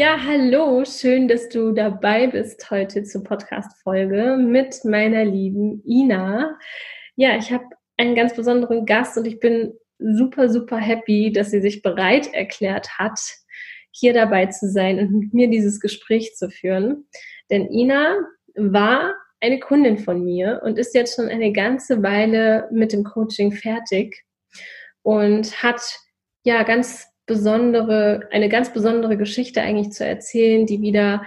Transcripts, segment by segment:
Ja, hallo, schön, dass du dabei bist heute zur Podcast-Folge mit meiner lieben Ina. Ja, ich habe einen ganz besonderen Gast und ich bin super, super happy, dass sie sich bereit erklärt hat, hier dabei zu sein und mit mir dieses Gespräch zu führen. Denn Ina war eine Kundin von mir und ist jetzt schon eine ganze Weile mit dem Coaching fertig und hat ja ganz besondere, eine ganz besondere Geschichte eigentlich zu erzählen, die wieder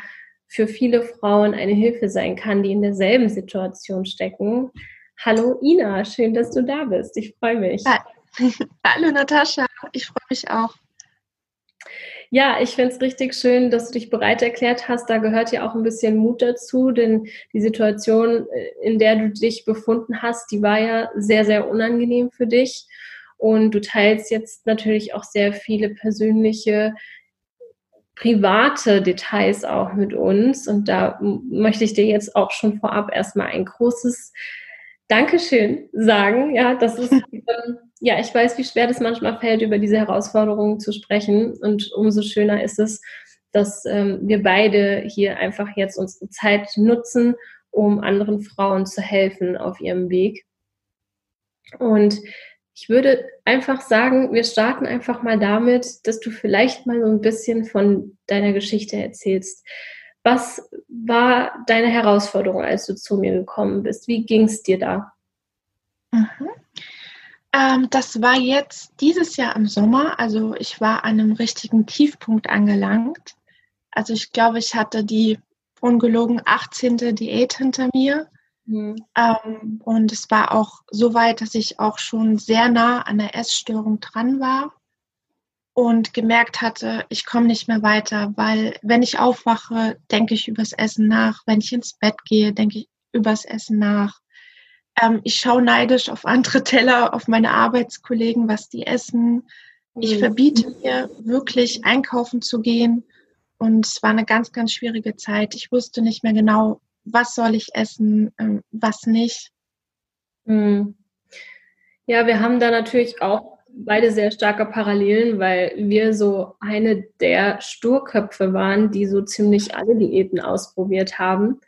für viele Frauen eine Hilfe sein kann, die in derselben Situation stecken. Hallo Ina, schön, dass du da bist. Ich freue mich. Hallo Natascha, ich freue mich auch. Ja, ich finde es richtig schön, dass du dich bereit erklärt hast. Da gehört ja auch ein bisschen Mut dazu, denn die Situation, äh, in der du dich befunden hast, die war ja sehr, sehr unangenehm für dich. Und du teilst jetzt natürlich auch sehr viele persönliche, private Details auch mit uns. Und da möchte ich dir jetzt auch schon vorab erstmal ein großes Dankeschön sagen. Ja, das ist, ähm, ja, ich weiß, wie schwer das manchmal fällt, über diese Herausforderungen zu sprechen. Und umso schöner ist es, dass ähm, wir beide hier einfach jetzt unsere Zeit nutzen, um anderen Frauen zu helfen auf ihrem Weg. Und ich würde einfach sagen, wir starten einfach mal damit, dass du vielleicht mal so ein bisschen von deiner Geschichte erzählst. Was war deine Herausforderung, als du zu mir gekommen bist? Wie ging es dir da? Mhm. Ähm, das war jetzt dieses Jahr im Sommer. Also ich war an einem richtigen Tiefpunkt angelangt. Also ich glaube, ich hatte die ungelogen 18. Diät hinter mir. Mhm. Ähm, und es war auch so weit, dass ich auch schon sehr nah an der Essstörung dran war und gemerkt hatte, ich komme nicht mehr weiter, weil wenn ich aufwache, denke ich übers Essen nach. Wenn ich ins Bett gehe, denke ich übers Essen nach. Ähm, ich schaue neidisch auf andere Teller, auf meine Arbeitskollegen, was die essen. Ich mhm. verbiete mir wirklich einkaufen zu gehen. Und es war eine ganz, ganz schwierige Zeit. Ich wusste nicht mehr genau, was soll ich essen, ähm, was nicht. Hm. Ja, wir haben da natürlich auch beide sehr starke Parallelen, weil wir so eine der Sturköpfe waren, die so ziemlich alle Diäten ausprobiert haben.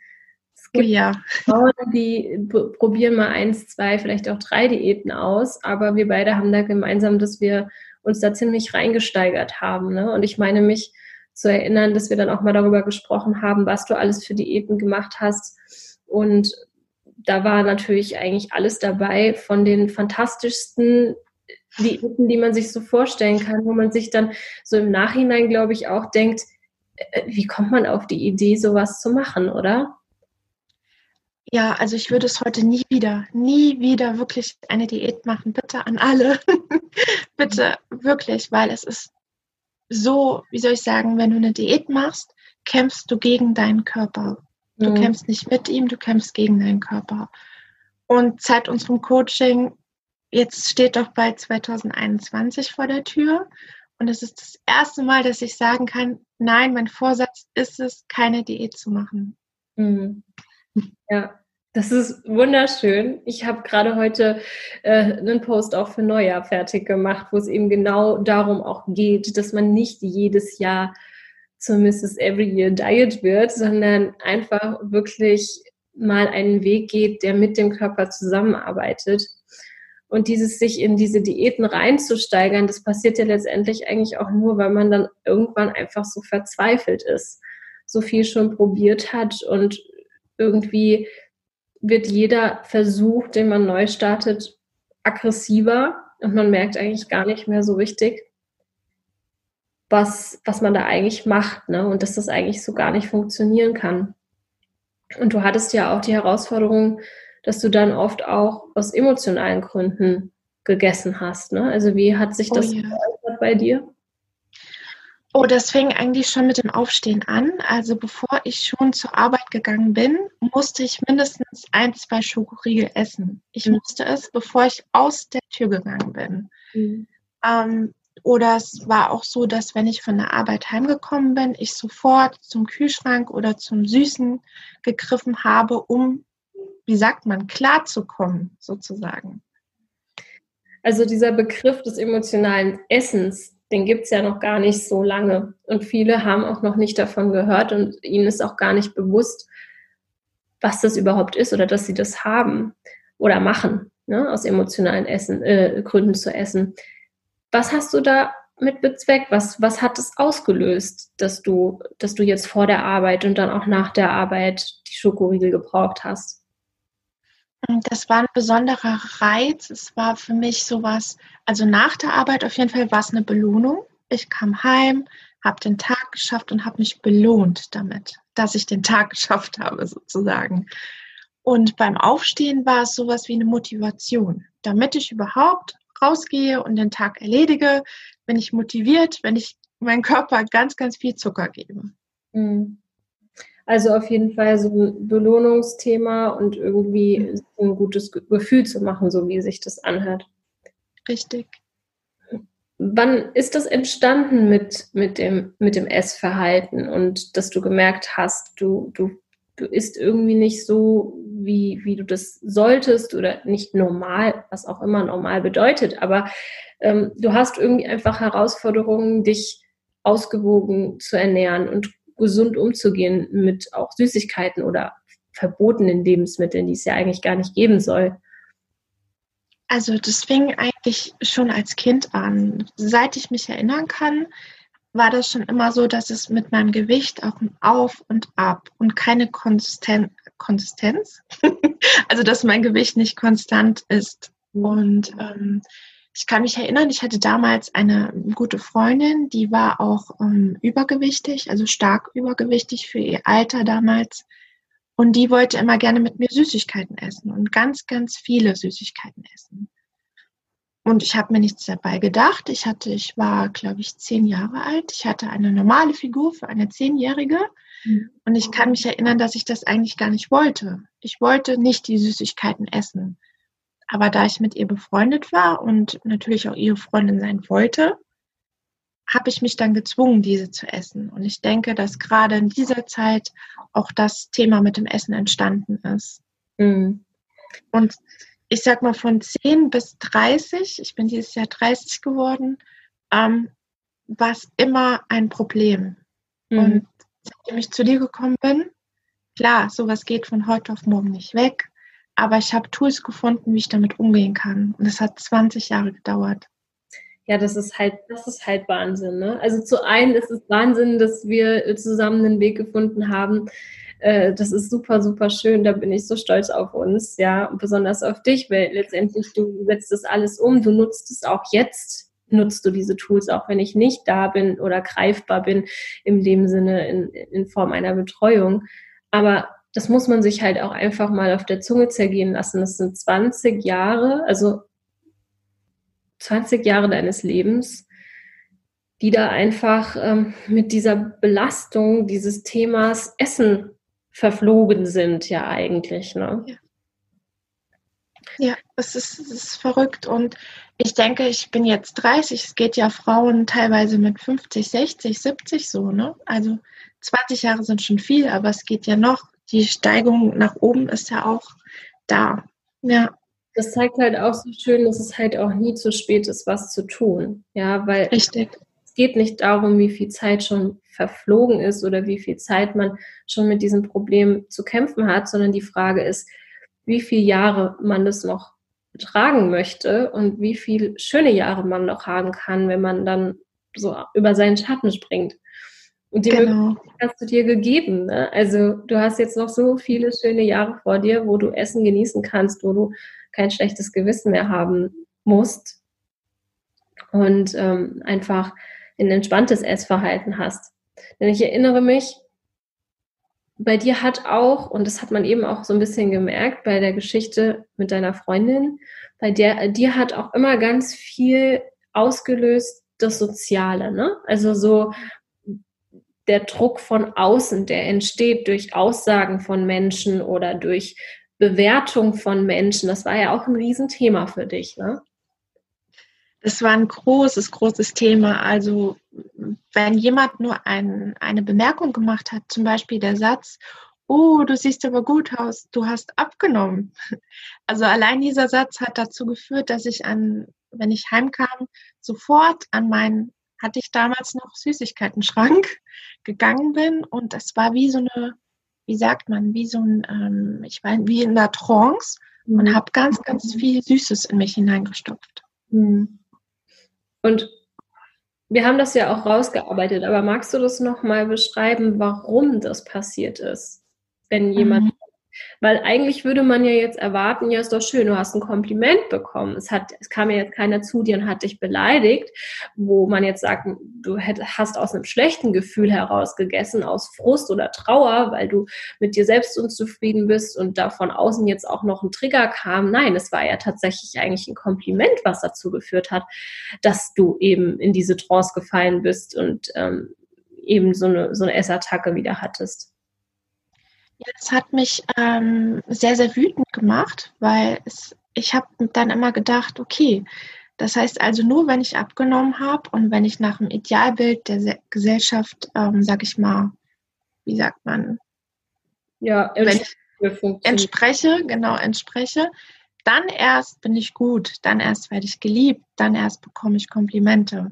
Es oh gibt oh ja. Frauen, die probieren mal eins, zwei, vielleicht auch drei Diäten aus, aber wir beide haben da gemeinsam, dass wir uns da ziemlich reingesteigert haben. Ne? Und ich meine mich zu erinnern, dass wir dann auch mal darüber gesprochen haben, was du alles für Diäten gemacht hast. Und da war natürlich eigentlich alles dabei von den fantastischsten Diäten, die man sich so vorstellen kann, wo man sich dann so im Nachhinein, glaube ich, auch denkt, äh, wie kommt man auf die Idee, sowas zu machen, oder? Ja, also ich würde es heute nie wieder, nie wieder wirklich eine Diät machen. Bitte an alle. Bitte wirklich, weil es ist so, wie soll ich sagen, wenn du eine Diät machst, kämpfst du gegen deinen Körper. Du mhm. kämpfst nicht mit ihm, du kämpfst gegen deinen Körper. Und seit unserem Coaching, jetzt steht doch bald 2021 vor der Tür. Und es ist das erste Mal, dass ich sagen kann, nein, mein Vorsatz ist es, keine Diät zu machen. Mhm. Ja, Das ist wunderschön. Ich habe gerade heute äh, einen Post auch für Neujahr fertig gemacht, wo es eben genau darum auch geht, dass man nicht jedes Jahr zur Mrs. Every Year Diet wird, sondern einfach wirklich mal einen Weg geht, der mit dem Körper zusammenarbeitet. Und dieses sich in diese Diäten reinzusteigern, das passiert ja letztendlich eigentlich auch nur, weil man dann irgendwann einfach so verzweifelt ist, so viel schon probiert hat und irgendwie wird jeder Versuch, den man neu startet, aggressiver und man merkt eigentlich gar nicht mehr so richtig, was, was man da eigentlich macht ne? und dass das eigentlich so gar nicht funktionieren kann. Und du hattest ja auch die Herausforderung, dass du dann oft auch aus emotionalen Gründen gegessen hast. Ne? Also wie hat sich oh das oh, ja. bei dir? Oh, das fing eigentlich schon mit dem Aufstehen an. Also bevor ich schon zur Arbeit gegangen bin, musste ich mindestens ein, zwei Schokoriegel essen. Ich mhm. musste es, bevor ich aus der Tür gegangen bin. Mhm. Ähm, oder es war auch so, dass wenn ich von der Arbeit heimgekommen bin, ich sofort zum Kühlschrank oder zum Süßen gegriffen habe, um, wie sagt man, klarzukommen, sozusagen. Also dieser Begriff des emotionalen Essens, den gibt es ja noch gar nicht so lange. Und viele haben auch noch nicht davon gehört und ihnen ist auch gar nicht bewusst, was das überhaupt ist oder dass sie das haben oder machen, ne, aus emotionalen Essen, äh, Gründen zu essen. Was hast du da mit bezweckt? Was, was hat es ausgelöst, dass du, dass du jetzt vor der Arbeit und dann auch nach der Arbeit die Schokoriegel gebraucht hast? Das war ein besonderer Reiz. Es war für mich sowas, also nach der Arbeit auf jeden Fall war es eine Belohnung. Ich kam heim, habe den Tag geschafft und habe mich belohnt damit, dass ich den Tag geschafft habe, sozusagen. Und beim Aufstehen war es sowas wie eine Motivation. Damit ich überhaupt rausgehe und den Tag erledige, bin ich motiviert, wenn ich meinem Körper ganz, ganz viel Zucker gebe. Mhm. Also auf jeden Fall so ein Belohnungsthema und irgendwie ein gutes Gefühl zu machen, so wie sich das anhört. Richtig. Wann ist das entstanden mit, mit, dem, mit dem Essverhalten und dass du gemerkt hast, du, du, du isst irgendwie nicht so, wie, wie du das solltest oder nicht normal, was auch immer normal bedeutet, aber ähm, du hast irgendwie einfach Herausforderungen, dich ausgewogen zu ernähren und gesund umzugehen mit auch Süßigkeiten oder verbotenen Lebensmitteln, die es ja eigentlich gar nicht geben soll? Also das fing eigentlich schon als Kind an. Seit ich mich erinnern kann, war das schon immer so, dass es mit meinem Gewicht auch ein Auf und Ab und keine Konsisten Konsistenz, also dass mein Gewicht nicht konstant ist. Und ähm, ich kann mich erinnern, ich hatte damals eine gute Freundin, die war auch ähm, übergewichtig, also stark übergewichtig für ihr Alter damals. Und die wollte immer gerne mit mir Süßigkeiten essen und ganz, ganz viele Süßigkeiten essen. Und ich habe mir nichts dabei gedacht. Ich hatte, ich war, glaube ich, zehn Jahre alt. Ich hatte eine normale Figur für eine Zehnjährige. Mhm. Und ich kann mich erinnern, dass ich das eigentlich gar nicht wollte. Ich wollte nicht die Süßigkeiten essen. Aber da ich mit ihr befreundet war und natürlich auch ihre Freundin sein wollte, habe ich mich dann gezwungen, diese zu essen. Und ich denke, dass gerade in dieser Zeit auch das Thema mit dem Essen entstanden ist. Mhm. Und ich sag mal von 10 bis 30, ich bin dieses Jahr 30 geworden, ähm, war es immer ein Problem. Mhm. Und seitdem ich zu dir gekommen bin, klar, sowas geht von heute auf morgen nicht weg. Aber ich habe Tools gefunden, wie ich damit umgehen kann. Und es hat 20 Jahre gedauert. Ja, das ist halt, das ist halt Wahnsinn. Ne? Also zu einem ist es Wahnsinn, dass wir zusammen einen Weg gefunden haben. Äh, das ist super, super schön. Da bin ich so stolz auf uns, ja, und besonders auf dich, weil letztendlich du setzt das alles um, du nutzt es auch jetzt nutzt du diese Tools, auch wenn ich nicht da bin oder greifbar bin, in dem Sinne in, in Form einer Betreuung. Aber das muss man sich halt auch einfach mal auf der Zunge zergehen lassen. Das sind 20 Jahre, also 20 Jahre deines Lebens, die da einfach ähm, mit dieser Belastung dieses Themas Essen verflogen sind, ja eigentlich. Ne? Ja. Ja, es ist, es ist verrückt und ich denke, ich bin jetzt 30, es geht ja Frauen teilweise mit 50, 60, 70 so, ne? Also 20 Jahre sind schon viel, aber es geht ja noch die Steigung nach oben ist ja auch da. Ja. Das zeigt halt auch so schön, dass es halt auch nie zu spät ist, was zu tun. Ja, weil Richtig. es geht nicht darum, wie viel Zeit schon verflogen ist oder wie viel Zeit man schon mit diesem Problem zu kämpfen hat, sondern die Frage ist, wie viele Jahre man das noch tragen möchte und wie viele schöne Jahre man noch haben kann, wenn man dann so über seinen Schatten springt. Und die genau. Möglichkeit hast du dir gegeben. Ne? Also du hast jetzt noch so viele schöne Jahre vor dir, wo du Essen genießen kannst, wo du kein schlechtes Gewissen mehr haben musst und ähm, einfach ein entspanntes Essverhalten hast. Denn ich erinnere mich, bei dir hat auch, und das hat man eben auch so ein bisschen gemerkt bei der Geschichte mit deiner Freundin, bei der, dir hat auch immer ganz viel ausgelöst, das Soziale, ne? Also so der Druck von außen, der entsteht durch Aussagen von Menschen oder durch Bewertung von Menschen. Das war ja auch ein Riesenthema für dich, ne? Das war ein großes, großes Thema. Also wenn jemand nur ein, eine Bemerkung gemacht hat, zum Beispiel der Satz, oh, du siehst aber gut aus, du hast abgenommen. Also allein dieser Satz hat dazu geführt, dass ich an, wenn ich heimkam, sofort an meinen, hatte ich damals noch Süßigkeiten-Schrank gegangen bin und es war wie so eine, wie sagt man, wie so ein, ähm, ich meine, wie in einer Trance mhm. und habe ganz, ganz viel Süßes in mich hineingestopft. Mhm. Und wir haben das ja auch rausgearbeitet, aber magst du das nochmal beschreiben, warum das passiert ist? Wenn jemand mhm. Weil eigentlich würde man ja jetzt erwarten, ja, ist doch schön, du hast ein Kompliment bekommen. Es, hat, es kam ja jetzt keiner zu dir und hat dich beleidigt, wo man jetzt sagt, du hast aus einem schlechten Gefühl heraus gegessen, aus Frust oder Trauer, weil du mit dir selbst unzufrieden bist und da von außen jetzt auch noch ein Trigger kam. Nein, es war ja tatsächlich eigentlich ein Kompliment, was dazu geführt hat, dass du eben in diese Trance gefallen bist und ähm, eben so eine, so eine Essattacke wieder hattest. Ja, es hat mich ähm, sehr, sehr wütend gemacht, weil es, ich habe dann immer gedacht, okay, das heißt also nur, wenn ich abgenommen habe und wenn ich nach dem Idealbild der Gesellschaft, ähm, sag ich mal, wie sagt man, ja, wenn ich entspreche, genau entspreche, dann erst bin ich gut, dann erst werde ich geliebt, dann erst bekomme ich Komplimente.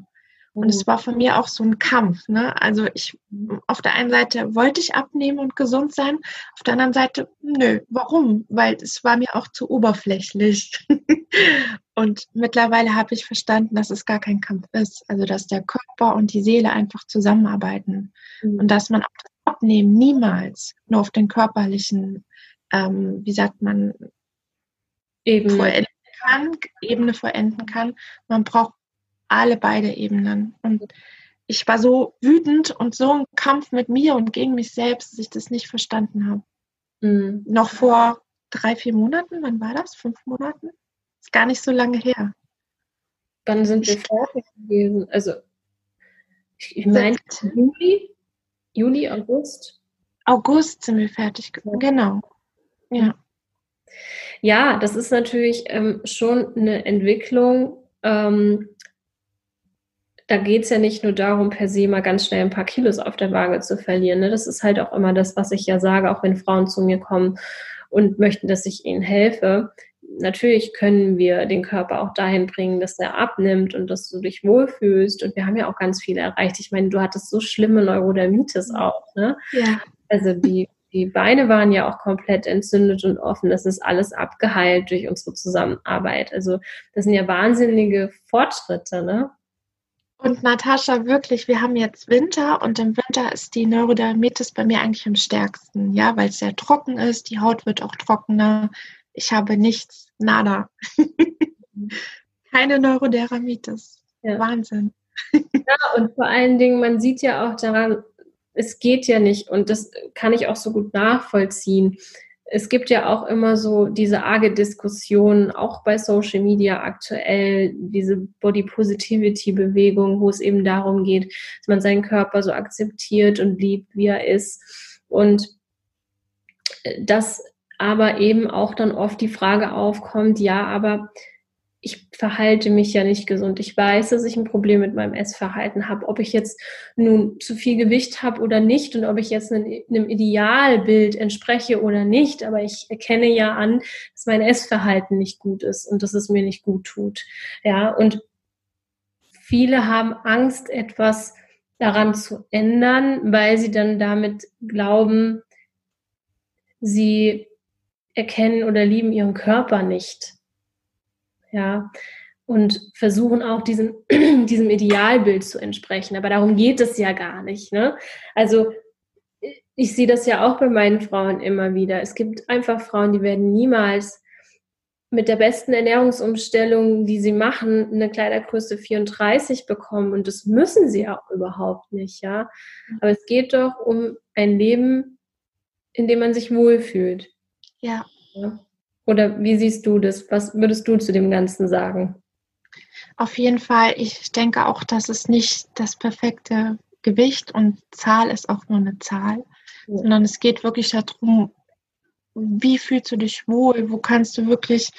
Und es mhm. war von mir auch so ein Kampf. Ne? Also ich, auf der einen Seite wollte ich abnehmen und gesund sein, auf der anderen Seite, nö, warum? Weil es war mir auch zu oberflächlich. und mittlerweile habe ich verstanden, dass es gar kein Kampf ist. Also dass der Körper und die Seele einfach zusammenarbeiten. Mhm. Und dass man auch das Abnehmen niemals nur auf den körperlichen, ähm, wie sagt man, Ebene. Vollenden kann, Ebene vollenden kann. Man braucht alle beide Ebenen. Und ich war so wütend und so im Kampf mit mir und gegen mich selbst, dass ich das nicht verstanden habe. Mhm. Noch vor drei, vier Monaten, wann war das? Fünf Monaten? Ist gar nicht so lange her. Wann sind wir fertig gewesen? Also, ich meine, Juli, Juli, August? August sind wir fertig geworden, genau. Ja. Ja, das ist natürlich ähm, schon eine Entwicklung, ähm, da geht es ja nicht nur darum, per se mal ganz schnell ein paar Kilos auf der Waage zu verlieren. Ne? Das ist halt auch immer das, was ich ja sage, auch wenn Frauen zu mir kommen und möchten, dass ich ihnen helfe. Natürlich können wir den Körper auch dahin bringen, dass er abnimmt und dass du dich wohlfühlst. Und wir haben ja auch ganz viel erreicht. Ich meine, du hattest so schlimme Neurodermitis auch. Ne? Ja. Also die, die Beine waren ja auch komplett entzündet und offen. Das ist alles abgeheilt durch unsere Zusammenarbeit. Also das sind ja wahnsinnige Fortschritte. Ne? Und Natascha, wirklich, wir haben jetzt Winter und im Winter ist die Neurodermitis bei mir eigentlich am stärksten, ja, weil es sehr trocken ist, die Haut wird auch trockener. Ich habe nichts, nada. Keine Neurodermitis. Ja. Wahnsinn. Ja, und vor allen Dingen, man sieht ja auch daran, es geht ja nicht, und das kann ich auch so gut nachvollziehen es gibt ja auch immer so diese arge Diskussion, auch bei Social Media aktuell, diese Body Positivity Bewegung, wo es eben darum geht, dass man seinen Körper so akzeptiert und liebt, wie er ist. Und dass aber eben auch dann oft die Frage aufkommt, ja, aber ich verhalte mich ja nicht gesund. Ich weiß, dass ich ein Problem mit meinem Essverhalten habe. Ob ich jetzt nun zu viel Gewicht habe oder nicht und ob ich jetzt einem, Idealbild entspreche oder nicht, aber ich erkenne ja an, dass mein Essverhalten nicht gut ist und dass es mir nicht gut tut. Ja, und viele haben Angst, etwas daran zu ändern, weil sie dann damit glauben, sie erkennen oder lieben ihren Körper nicht ja, und versuchen auch diesem, diesem Idealbild zu entsprechen. Aber darum geht es ja gar nicht. Ne? Also ich sehe das ja auch bei meinen Frauen immer wieder. Es gibt einfach Frauen, die werden niemals mit der besten Ernährungsumstellung, die sie machen, eine Kleidergröße 34 bekommen. Und das müssen sie auch überhaupt nicht, ja. Aber es geht doch um ein Leben, in dem man sich wohlfühlt. Ja. ja. Oder wie siehst du das? Was würdest du zu dem Ganzen sagen? Auf jeden Fall, ich denke auch, dass es nicht das perfekte Gewicht und Zahl ist auch nur eine Zahl, ja. sondern es geht wirklich darum, wie fühlst du dich wohl, wo kannst du wirklich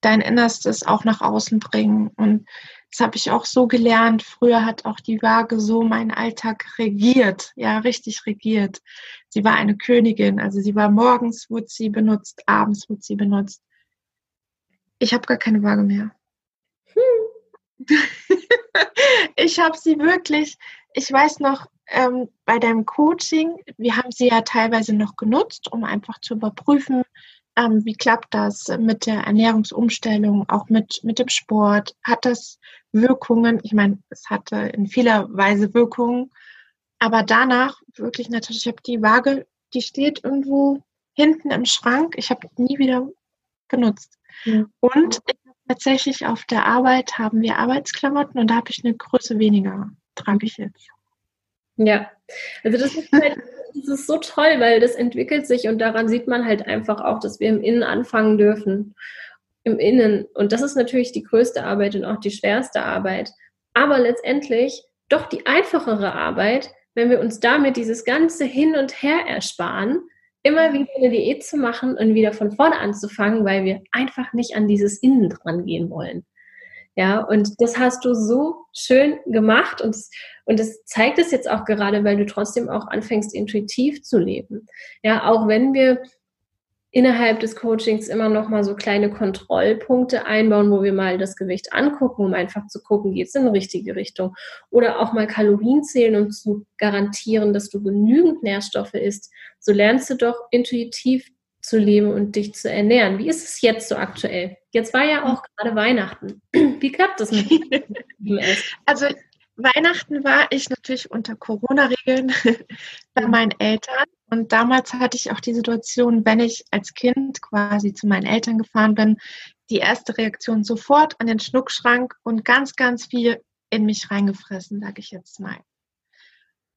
dein Innerstes auch nach außen bringen. Und das habe ich auch so gelernt. Früher hat auch die Waage so meinen Alltag regiert, ja, richtig regiert. Sie war eine Königin, also sie war morgens, wurde sie benutzt, abends wurde sie benutzt. Ich habe gar keine Waage mehr. Hm. ich habe sie wirklich, ich weiß noch, ähm, bei deinem Coaching, wir haben sie ja teilweise noch genutzt, um einfach zu überprüfen, ähm, wie klappt das mit der Ernährungsumstellung, auch mit, mit dem Sport? Hat das Wirkungen? Ich meine, es hatte in vieler Weise Wirkungen. Aber danach wirklich natürlich, ich habe die Waage, die steht irgendwo hinten im Schrank. Ich habe nie wieder benutzt. Ja. Und tatsächlich auf der Arbeit haben wir Arbeitsklamotten und da habe ich eine Größe weniger, trage ich jetzt. Ja, also das ist halt das ist so toll, weil das entwickelt sich und daran sieht man halt einfach auch, dass wir im Innen anfangen dürfen. Im Innen. Und das ist natürlich die größte Arbeit und auch die schwerste Arbeit. Aber letztendlich doch die einfachere Arbeit, wenn wir uns damit dieses ganze Hin und Her ersparen, immer wieder eine Diät zu machen und wieder von vorne anzufangen, weil wir einfach nicht an dieses Innen dran gehen wollen. Ja, und das hast du so schön gemacht und und es zeigt es jetzt auch gerade, weil du trotzdem auch anfängst, intuitiv zu leben. Ja, auch wenn wir innerhalb des Coachings immer noch mal so kleine Kontrollpunkte einbauen, wo wir mal das Gewicht angucken, um einfach zu gucken, geht es in die richtige Richtung. Oder auch mal Kalorien zählen, um zu garantieren, dass du genügend Nährstoffe isst. So lernst du doch intuitiv zu leben und dich zu ernähren. Wie ist es jetzt so aktuell? Jetzt war ja auch gerade Weihnachten. Wie klappt das mit dem Essen? Also Weihnachten war ich natürlich unter Corona-Regeln bei meinen Eltern. Und damals hatte ich auch die Situation, wenn ich als Kind quasi zu meinen Eltern gefahren bin, die erste Reaktion sofort an den Schnuckschrank und ganz, ganz viel in mich reingefressen, sage ich jetzt mal.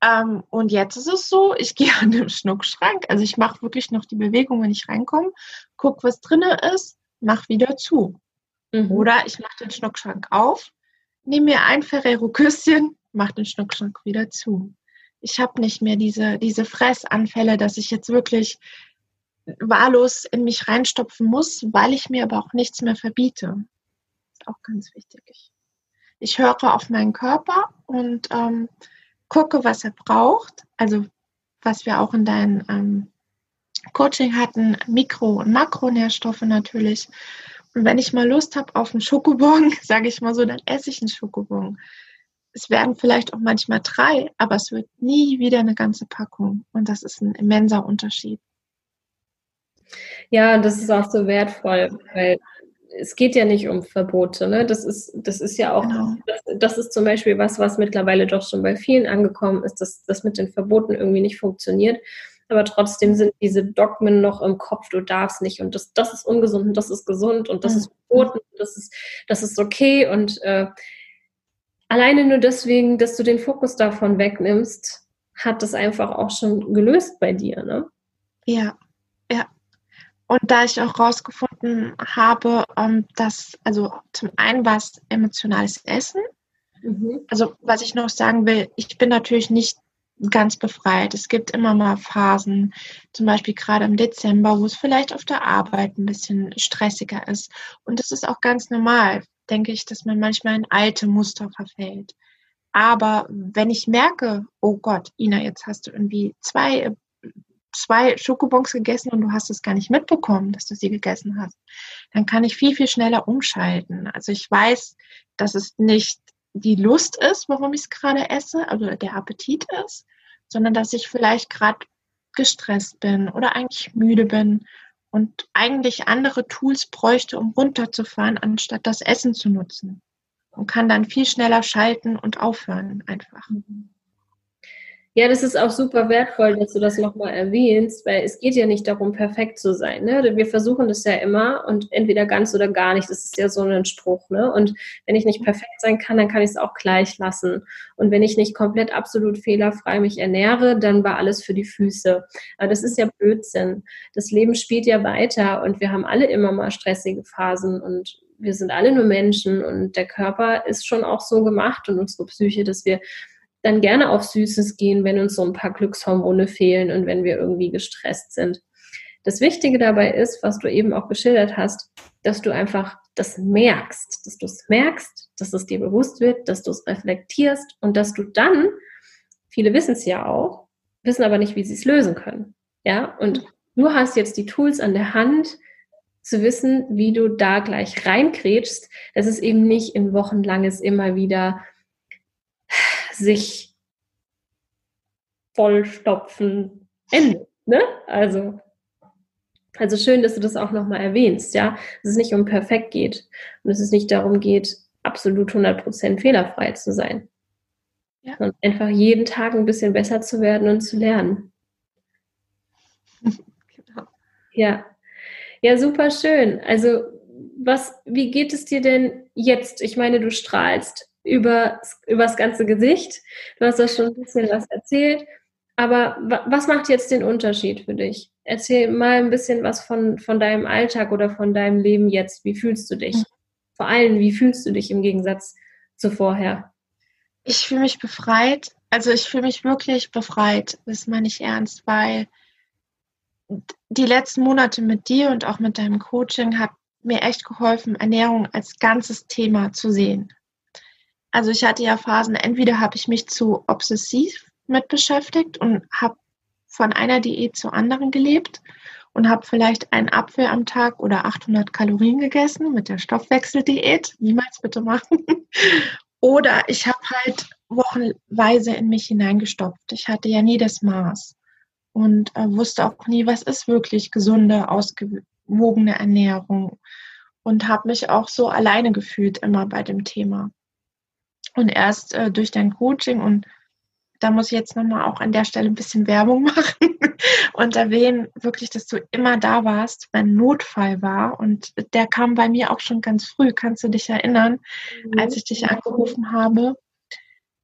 Ähm, und jetzt ist es so, ich gehe an den Schnuckschrank, also ich mache wirklich noch die Bewegung, wenn ich reinkomme, gucke, was drin ist, mach wieder zu. Mhm. Oder ich mache den Schnuckschrank auf, nehme mir ein Ferrero-Küsschen, mache den Schnuckschrank wieder zu. Ich habe nicht mehr diese, diese Fressanfälle, dass ich jetzt wirklich wahllos in mich reinstopfen muss, weil ich mir aber auch nichts mehr verbiete. Ist auch ganz wichtig. Ich, ich höre auf meinen Körper und ähm, gucke, was er braucht. Also was wir auch in deinem ähm, Coaching hatten, Mikro- und Makronährstoffe natürlich. Und wenn ich mal Lust habe auf einen Schokobon, sage ich mal so, dann esse ich einen Schokobon. Es werden vielleicht auch manchmal drei, aber es wird nie wieder eine ganze Packung. Und das ist ein immenser Unterschied. Ja, das ist auch so wertvoll, weil es geht ja nicht um Verbote. Ne? Das, ist, das ist ja auch, genau. das, das, ist zum Beispiel was, was mittlerweile doch schon bei vielen angekommen ist, dass das mit den Verboten irgendwie nicht funktioniert. Aber trotzdem sind diese Dogmen noch im Kopf, du darfst nicht und das, das ist ungesund und das ist gesund und das mhm. ist verboten, das ist, das ist okay. Und äh, alleine nur deswegen, dass du den Fokus davon wegnimmst, hat das einfach auch schon gelöst bei dir, ne? Ja, ja. Und da ich auch rausgefunden habe, ähm, dass, also zum einen war es emotionales Essen. Mhm. Also was ich noch sagen will, ich bin natürlich nicht ganz befreit. Es gibt immer mal Phasen, zum Beispiel gerade im Dezember, wo es vielleicht auf der Arbeit ein bisschen stressiger ist. Und das ist auch ganz normal. Denke ich, dass man manchmal in alte Muster verfällt. Aber wenn ich merke, oh Gott, Ina, jetzt hast du irgendwie zwei, zwei Schokobons gegessen und du hast es gar nicht mitbekommen, dass du sie gegessen hast, dann kann ich viel, viel schneller umschalten. Also ich weiß, dass es nicht die Lust ist, warum ich es gerade esse, also der Appetit ist, sondern dass ich vielleicht gerade gestresst bin oder eigentlich müde bin und eigentlich andere Tools bräuchte, um runterzufahren, anstatt das Essen zu nutzen. Und kann dann viel schneller schalten und aufhören einfach. Mhm. Ja, das ist auch super wertvoll, dass du das nochmal erwähnst, weil es geht ja nicht darum, perfekt zu sein. Ne? Wir versuchen das ja immer und entweder ganz oder gar nicht. Das ist ja so ein Spruch. Ne? Und wenn ich nicht perfekt sein kann, dann kann ich es auch gleich lassen. Und wenn ich nicht komplett absolut fehlerfrei mich ernähre, dann war alles für die Füße. Aber das ist ja Blödsinn. Das Leben spielt ja weiter und wir haben alle immer mal stressige Phasen und wir sind alle nur Menschen und der Körper ist schon auch so gemacht und unsere Psyche, dass wir dann gerne auf Süßes gehen, wenn uns so ein paar Glückshormone fehlen und wenn wir irgendwie gestresst sind. Das Wichtige dabei ist, was du eben auch geschildert hast, dass du einfach das merkst, dass du es merkst, dass es dir bewusst wird, dass du es reflektierst und dass du dann, viele wissen es ja auch, wissen aber nicht, wie sie es lösen können. Ja, und du hast jetzt die Tools an der Hand, zu wissen, wie du da gleich reinkrätschst, dass es eben nicht in wochenlanges immer wieder sich vollstopfen endet. Ne? Also, also schön, dass du das auch nochmal erwähnst, ja, dass es nicht um perfekt geht und dass es nicht darum geht, absolut 100% fehlerfrei zu sein. Ja. Und einfach jeden Tag ein bisschen besser zu werden und zu lernen. genau. Ja. Ja, super schön. Also, was, wie geht es dir denn jetzt? Ich meine, du strahlst über, über das ganze Gesicht. Du hast da schon ein bisschen was erzählt. Aber was macht jetzt den Unterschied für dich? Erzähl mal ein bisschen was von, von deinem Alltag oder von deinem Leben jetzt. Wie fühlst du dich? Vor allem, wie fühlst du dich im Gegensatz zu vorher? Ich fühle mich befreit. Also ich fühle mich wirklich befreit. Das meine ich ernst, weil die letzten Monate mit dir und auch mit deinem Coaching hat mir echt geholfen, Ernährung als ganzes Thema zu sehen. Also ich hatte ja Phasen, entweder habe ich mich zu obsessiv mit beschäftigt und habe von einer Diät zur anderen gelebt und habe vielleicht einen Apfel am Tag oder 800 Kalorien gegessen mit der Stoffwechseldiät. Niemals bitte machen. Oder ich habe halt wochenweise in mich hineingestopft. Ich hatte ja nie das Maß und äh, wusste auch nie, was ist wirklich gesunde, ausgewogene Ernährung und habe mich auch so alleine gefühlt immer bei dem Thema. Und erst äh, durch dein Coaching und da muss ich jetzt nochmal auch an der Stelle ein bisschen Werbung machen und erwähnen, wirklich, dass du immer da warst, wenn Notfall war. Und der kam bei mir auch schon ganz früh, kannst du dich erinnern, mhm. als ich dich angerufen habe.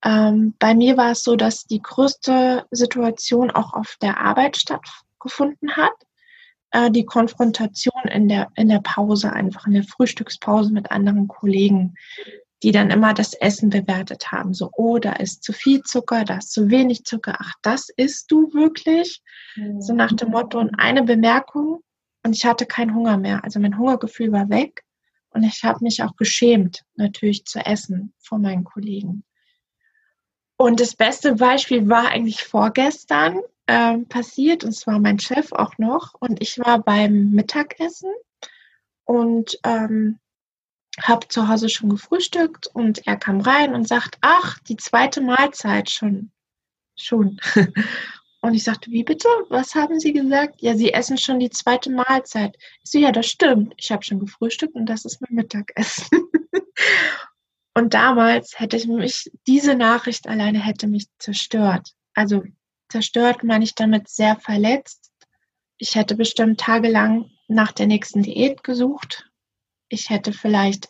Ähm, bei mir war es so, dass die größte Situation auch auf der Arbeit stattgefunden hat. Äh, die Konfrontation in der, in der Pause, einfach in der Frühstückspause mit anderen Kollegen die dann immer das Essen bewertet haben. So, oh, da ist zu viel Zucker, da ist zu wenig Zucker. Ach, das isst du wirklich? Mhm. So nach dem Motto. Und eine Bemerkung und ich hatte keinen Hunger mehr. Also mein Hungergefühl war weg und ich habe mich auch geschämt, natürlich zu essen vor meinen Kollegen. Und das beste Beispiel war eigentlich vorgestern ähm, passiert und zwar mein Chef auch noch und ich war beim Mittagessen und ähm, habe zu Hause schon gefrühstückt und er kam rein und sagt, ach, die zweite Mahlzeit schon. Schon. Und ich sagte, wie bitte? Was haben Sie gesagt? Ja, Sie essen schon die zweite Mahlzeit. Ich so, ja, das stimmt. Ich habe schon gefrühstückt und das ist mein Mittagessen. und damals hätte ich mich, diese Nachricht alleine hätte mich zerstört. Also zerstört meine ich damit sehr verletzt. Ich hätte bestimmt tagelang nach der nächsten Diät gesucht, ich hätte vielleicht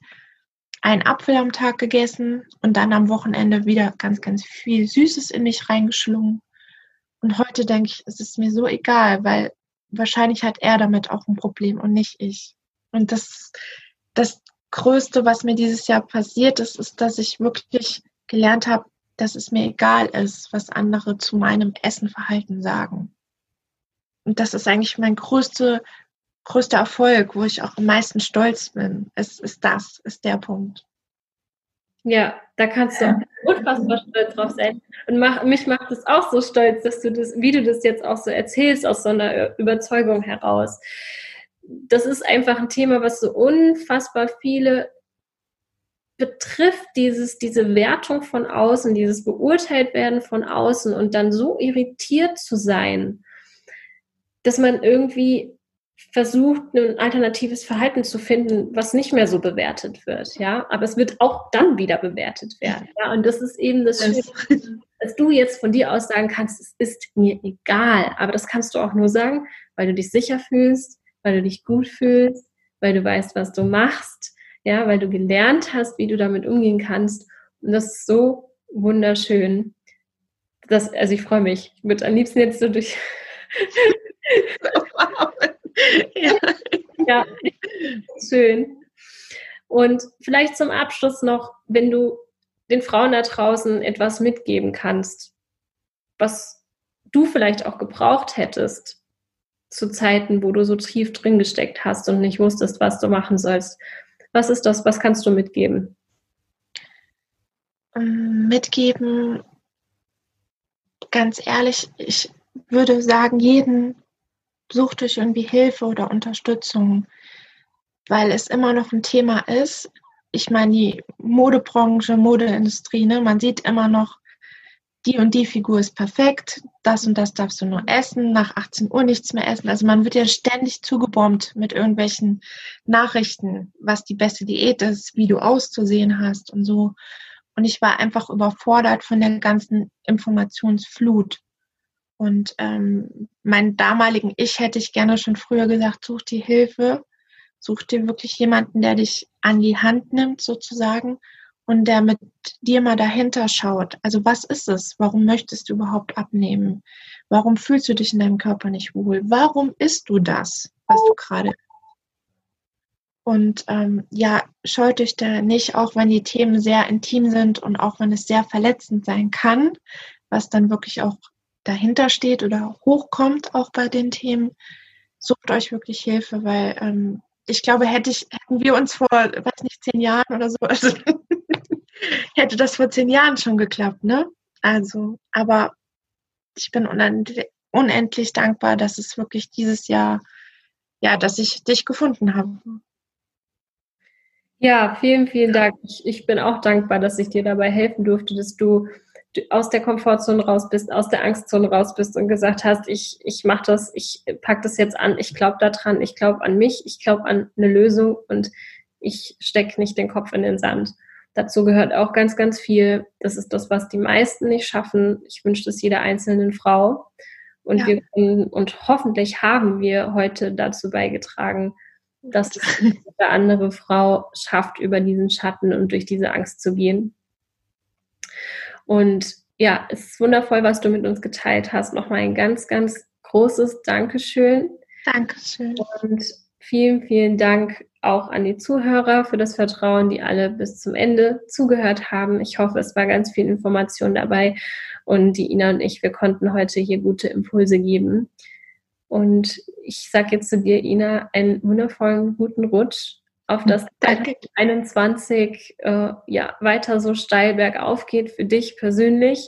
einen Apfel am Tag gegessen und dann am Wochenende wieder ganz, ganz viel Süßes in mich reingeschlungen. Und heute denke ich, es ist mir so egal, weil wahrscheinlich hat er damit auch ein Problem und nicht ich. Und das, das Größte, was mir dieses Jahr passiert ist, ist, dass ich wirklich gelernt habe, dass es mir egal ist, was andere zu meinem Essenverhalten sagen. Und das ist eigentlich mein größte, größte Erfolg, wo ich auch am meisten stolz bin. Es ist das, ist der Punkt. Ja, da kannst du auch unfassbar stolz drauf sein. Und mach, mich macht es auch so stolz, dass du das, wie du das jetzt auch so erzählst, aus so einer Überzeugung heraus. Das ist einfach ein Thema, was so unfassbar viele betrifft, dieses, diese Wertung von außen, dieses beurteilt werden von außen und dann so irritiert zu sein, dass man irgendwie versucht, ein alternatives Verhalten zu finden, was nicht mehr so bewertet wird, ja. Aber es wird auch dann wieder bewertet werden, ja. Und das ist eben das Schöne, dass du jetzt von dir aus sagen kannst, es ist mir egal. Aber das kannst du auch nur sagen, weil du dich sicher fühlst, weil du dich gut fühlst, weil du weißt, was du machst, ja, weil du gelernt hast, wie du damit umgehen kannst. Und das ist so wunderschön. Das, also ich freue mich. Ich würde am liebsten jetzt so durch ja. ja, schön. Und vielleicht zum Abschluss noch, wenn du den Frauen da draußen etwas mitgeben kannst, was du vielleicht auch gebraucht hättest zu Zeiten, wo du so tief drin gesteckt hast und nicht wusstest, was du machen sollst. Was ist das? Was kannst du mitgeben? Mitgeben, ganz ehrlich, ich würde sagen, jeden sucht euch irgendwie Hilfe oder Unterstützung, weil es immer noch ein Thema ist. Ich meine, die Modebranche, Modeindustrie, ne, man sieht immer noch, die und die Figur ist perfekt, das und das darfst du nur essen, nach 18 Uhr nichts mehr essen. Also man wird ja ständig zugebombt mit irgendwelchen Nachrichten, was die beste Diät ist, wie du auszusehen hast und so. Und ich war einfach überfordert von der ganzen Informationsflut. Und ähm, meinen damaligen Ich hätte ich gerne schon früher gesagt, such dir Hilfe, such dir wirklich jemanden, der dich an die Hand nimmt sozusagen und der mit dir mal dahinter schaut. Also was ist es? Warum möchtest du überhaupt abnehmen? Warum fühlst du dich in deinem Körper nicht wohl? Warum isst du das, was du gerade und ähm, ja, scheut euch da nicht, auch wenn die Themen sehr intim sind und auch wenn es sehr verletzend sein kann, was dann wirklich auch dahinter steht oder hochkommt, auch bei den Themen, sucht euch wirklich Hilfe, weil ähm, ich glaube, hätte ich, hätten wir uns vor, weiß nicht, zehn Jahren oder so, also hätte das vor zehn Jahren schon geklappt, ne? Also, aber ich bin unendlich, dankbar, dass es wirklich dieses Jahr, ja, dass ich dich gefunden habe. Ja, vielen, vielen Dank. Ich, ich bin auch dankbar, dass ich dir dabei helfen durfte, dass du aus der Komfortzone raus bist, aus der Angstzone raus bist und gesagt hast, ich, ich mache das, ich pack das jetzt an, ich glaube daran, ich glaube an mich, ich glaube an eine Lösung und ich stecke nicht den Kopf in den Sand. Dazu gehört auch ganz, ganz viel. Das ist das, was die meisten nicht schaffen. Ich wünsche das jeder einzelnen Frau. Und ja. wir können, und hoffentlich haben wir heute dazu beigetragen, dass eine andere Frau schafft, über diesen Schatten und durch diese Angst zu gehen. Und ja, es ist wundervoll, was du mit uns geteilt hast. Nochmal ein ganz, ganz großes Dankeschön. Dankeschön. Und vielen, vielen Dank auch an die Zuhörer für das Vertrauen, die alle bis zum Ende zugehört haben. Ich hoffe, es war ganz viel Information dabei und die Ina und ich, wir konnten heute hier gute Impulse geben. Und ich sage jetzt zu dir, Ina, einen wundervollen guten Rutsch auf das Danke. 21 äh, ja, weiter so steil bergauf geht für dich persönlich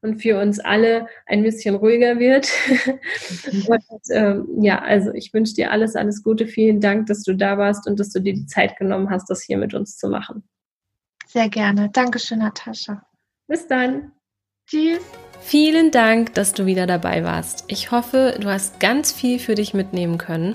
und für uns alle ein bisschen ruhiger wird. und ähm, ja, also ich wünsche dir alles, alles Gute. Vielen Dank, dass du da warst und dass du dir die Zeit genommen hast, das hier mit uns zu machen. Sehr gerne. Dankeschön, Natascha. Bis dann. Tschüss. Vielen Dank, dass du wieder dabei warst. Ich hoffe, du hast ganz viel für dich mitnehmen können.